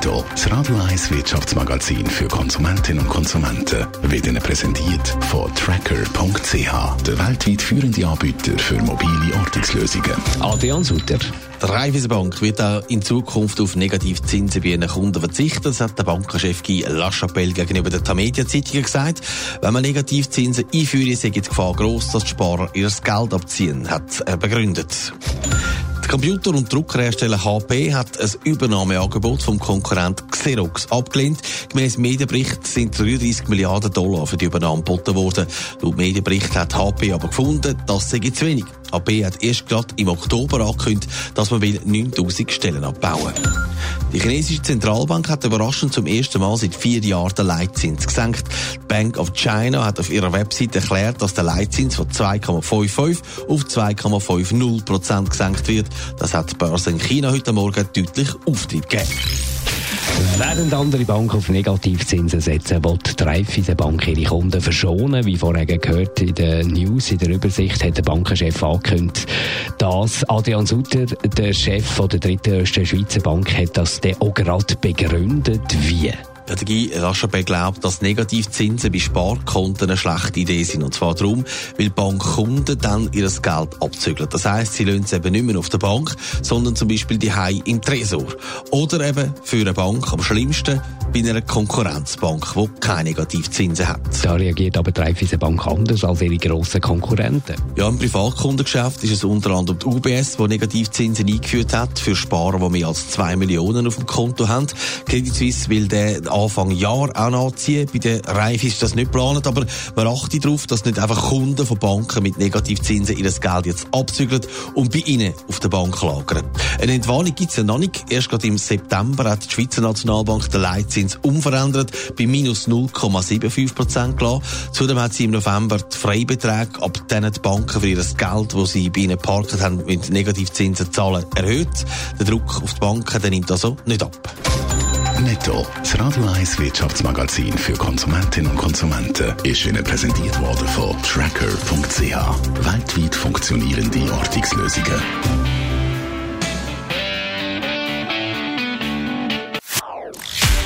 Netto, das Radio 1 Wirtschaftsmagazin für Konsumentinnen und Konsumenten, wird Ihnen präsentiert von Tracker.ch, der weltweit führende Anbieter für mobile Ortungslösungen. Adrian Sutter. Die Raiffeisenbank wird auch in Zukunft auf Negativzinsen bei ihren Kunden verzichten. Das hat der Bankenchef Guy Lachapelle gegenüber der Tamedia-Zeitung gesagt. Wenn man Negativzinsen einführt, sei die Gefahr gross, dass die Sparer ihr Geld abziehen, hat er begründet. Computer- und Druckerhersteller HP hat ein Übernahmeangebot vom Konkurrent Xerox abgelehnt. Gemäss Medienbericht sind 33 Milliarden Dollar für die Übernahme geboten worden. Laut Medienbericht hat HP aber gefunden, das sei zu wenig. HP hat erst gerade im Oktober angekündigt, dass man 9000 Stellen abbauen will. Die chinesische Zentralbank hat überraschend zum ersten Mal seit vier Jahren den Leitzins gesenkt. Die Bank of China hat auf ihrer Website erklärt, dass der Leitzins von 2,55 auf 2,50 Prozent gesenkt wird. Das hat die Börse in China heute Morgen deutlich Auftrieb gegeben. Während andere Banken auf Negativzinsen setzen, will die Raiffeisenbank ihre Kunden verschonen. Wie vorher gehört in der News, in der Übersicht, hat der Bankenchef angekündigt, dass Adrian Sutter, der Chef der drittgrößten Schweizer Bank, hat das dann auch gerade begründet. Wie? Der Guy Lachapelle glaubt, dass Negativzinsen bei Sparkonten eine schlechte Idee sind. Und zwar darum, weil Bankkunden dann ihr Geld abzügeln. Das heisst, sie lassen es eben nicht mehr auf der Bank, sondern zum Beispiel die Hai im Tresor. Oder eben für eine Bank am schlimmsten bei einer Konkurrenzbank, die keine Negativzinsen hat. Da reagiert aber die Raiffeisenbank anders als ihre grossen Konkurrenten. Ja, im Privatkundengeschäft ist es unter anderem die UBS, die Negativzinsen eingeführt hat für Sparer, die mehr als 2 Millionen auf dem Konto haben. Credit Suisse will den Anfang Jahr auch nachziehen. Bei der Reif ist das nicht geplant, aber man achtet darauf, dass nicht einfach Kunden von Banken mit Negativzinsen ihr Geld jetzt abzügeln und bei ihnen auf der Bank lagern. Eine Entwarnung gibt es ja noch nicht. Erst gerade im September hat die Schweizer Nationalbank den Leitzins unverändert bei minus 0,75 Prozent gelassen. Zudem hat sie im November die Freibeträge ab denen die Banken für ihr Geld, das sie bei ihnen geparkt haben, mit Negativzinsen zahlen, erhöht. Der Druck auf die Banken der nimmt also nicht ab. Netto, das Radio 1 Wirtschaftsmagazin für Konsumentinnen und Konsumenten, ist Ihnen präsentiert worden von Tracker.ch. Weltweit funktionierende Ortungslösungen.